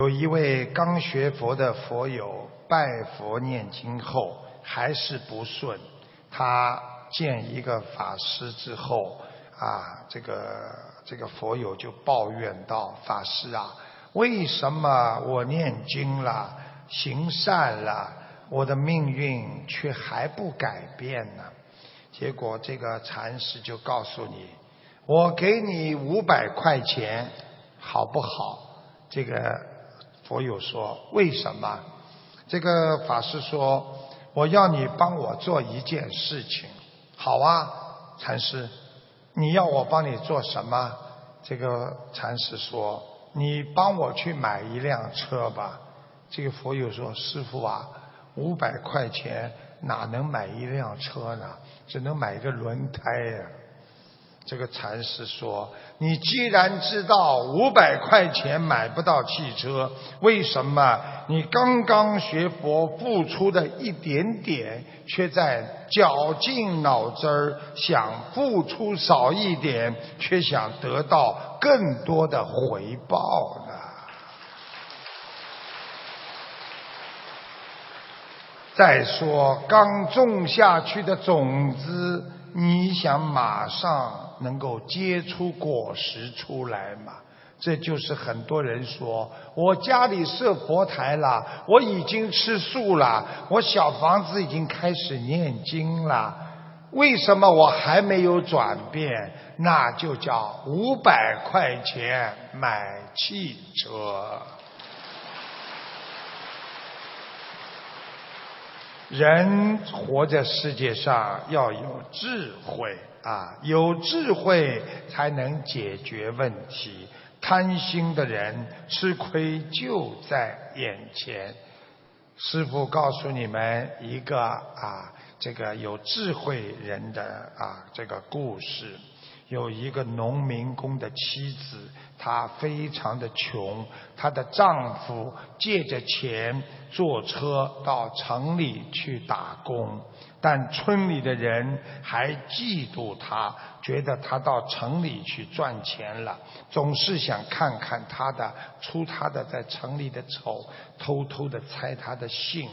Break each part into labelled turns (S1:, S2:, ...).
S1: 有一位刚学佛的佛友拜佛念经后还是不顺，他见一个法师之后，啊，这个这个佛友就抱怨道：“法师啊，为什么我念经了，行善了，我的命运却还不改变呢？”结果这个禅师就告诉你：“我给你五百块钱，好不好？”这个。佛友说：“为什么？”这个法师说：“我要你帮我做一件事情。”好啊，禅师，你要我帮你做什么？这个禅师说：“你帮我去买一辆车吧。”这个佛友说：“师傅啊，五百块钱哪能买一辆车呢？只能买一个轮胎呀。”这个禅师说：“你既然知道五百块钱买不到汽车，为什么你刚刚学佛付出的一点点，却在绞尽脑汁儿想付出少一点，却想得到更多的回报呢？”再说，刚种下去的种子，你想马上？能够结出果实出来嘛？这就是很多人说，我家里设佛台了，我已经吃素了，我小房子已经开始念经了，为什么我还没有转变？那就叫五百块钱买汽车。人活在世界上要有智慧。啊，有智慧才能解决问题。贪心的人吃亏就在眼前。师父告诉你们一个啊，这个有智慧人的啊这个故事。有一个农民工的妻子，她非常的穷，她的丈夫借着钱坐车到城里去打工。但村里的人还嫉妒她，觉得她到城里去赚钱了，总是想看看她的出她的在城里的丑，偷偷的猜她的姓。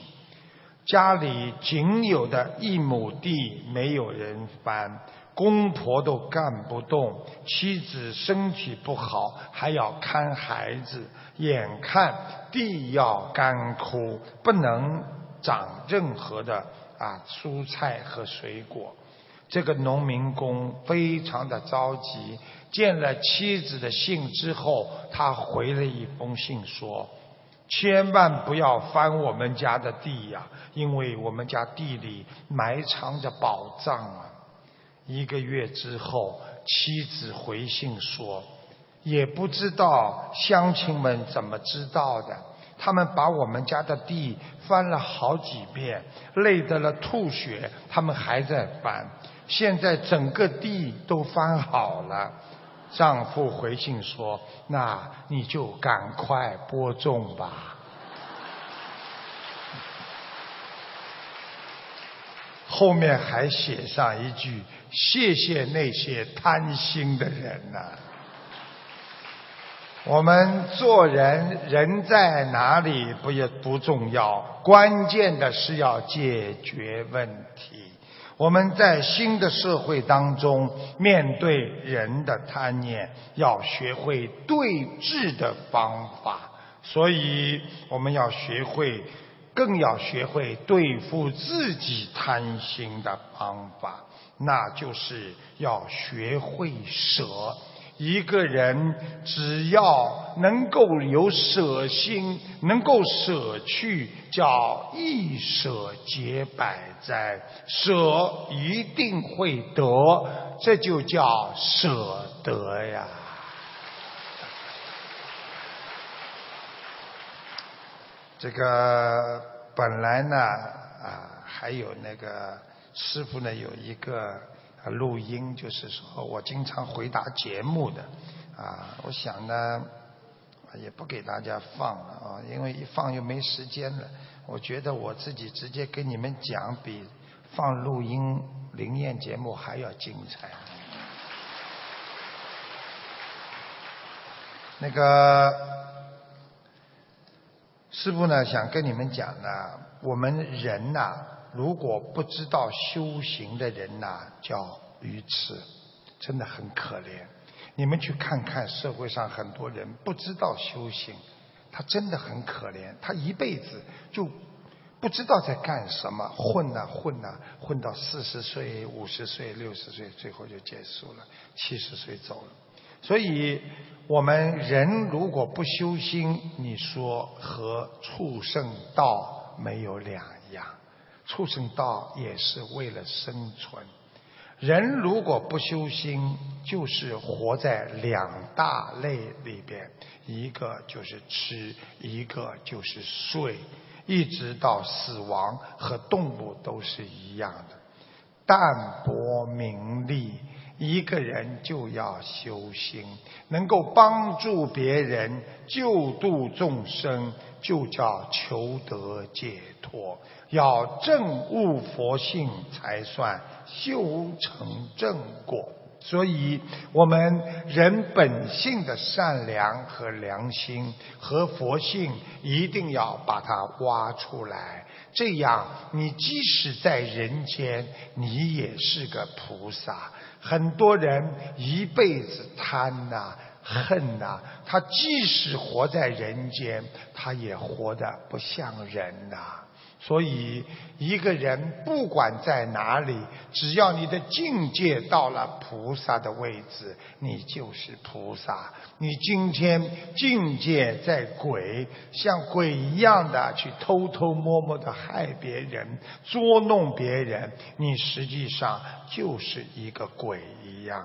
S1: 家里仅有的一亩地没有人翻，公婆都干不动，妻子身体不好，还要看孩子，眼看地要干枯，不能长任何的。啊，蔬菜和水果，这个农民工非常的着急。见了妻子的信之后，他回了一封信说：“千万不要翻我们家的地呀，因为我们家地里埋藏着宝藏啊。”一个月之后，妻子回信说：“也不知道乡亲们怎么知道的。”他们把我们家的地翻了好几遍，累得了吐血，他们还在翻。现在整个地都翻好了，丈夫回信说：“那你就赶快播种吧。”后面还写上一句：“谢谢那些贪心的人呐。”我们做人，人在哪里不也不重要，关键的是要解决问题。我们在新的社会当中，面对人的贪念，要学会对治的方法。所以，我们要学会，更要学会对付自己贪心的方法，那就是要学会舍。一个人只要能够有舍心，能够舍去，叫一舍解百灾，舍一定会得，这就叫舍得呀。这个本来呢，啊，还有那个师傅呢，有一个。录音就是说我经常回答节目的，啊，我想呢，也不给大家放了啊，因为一放又没时间了。我觉得我自己直接跟你们讲，比放录音灵验节目还要精彩。那个师傅呢想跟你们讲呢，我们人呐，如果不知道修行的人呐，叫愚痴，真的很可怜。你们去看看社会上很多人不知道修行，他真的很可怜，他一辈子就不知道在干什么，混呐混呐，混到四十岁、五十岁、六十岁，最后就结束了，七十岁走了。所以，我们人如果不修心，你说和畜生道没有两样，畜生道也是为了生存。人如果不修心，就是活在两大类里边，一个就是吃，一个就是睡，一直到死亡，和动物都是一样的。淡泊名利，一个人就要修心，能够帮助别人、救度众生，就叫求得解脱。要证悟佛性，才算修成正果。所以，我们人本性的善良和良心和佛性，一定要把它挖出来。这样，你即使在人间，你也是个菩萨。很多人一辈子贪呐、恨呐，他即使活在人间，他也活得不像人呐。所以，一个人不管在哪里，只要你的境界到了菩萨的位置，你就是菩萨。你今天境界在鬼，像鬼一样的去偷偷摸摸的害别人、捉弄别人，你实际上就是一个鬼一样。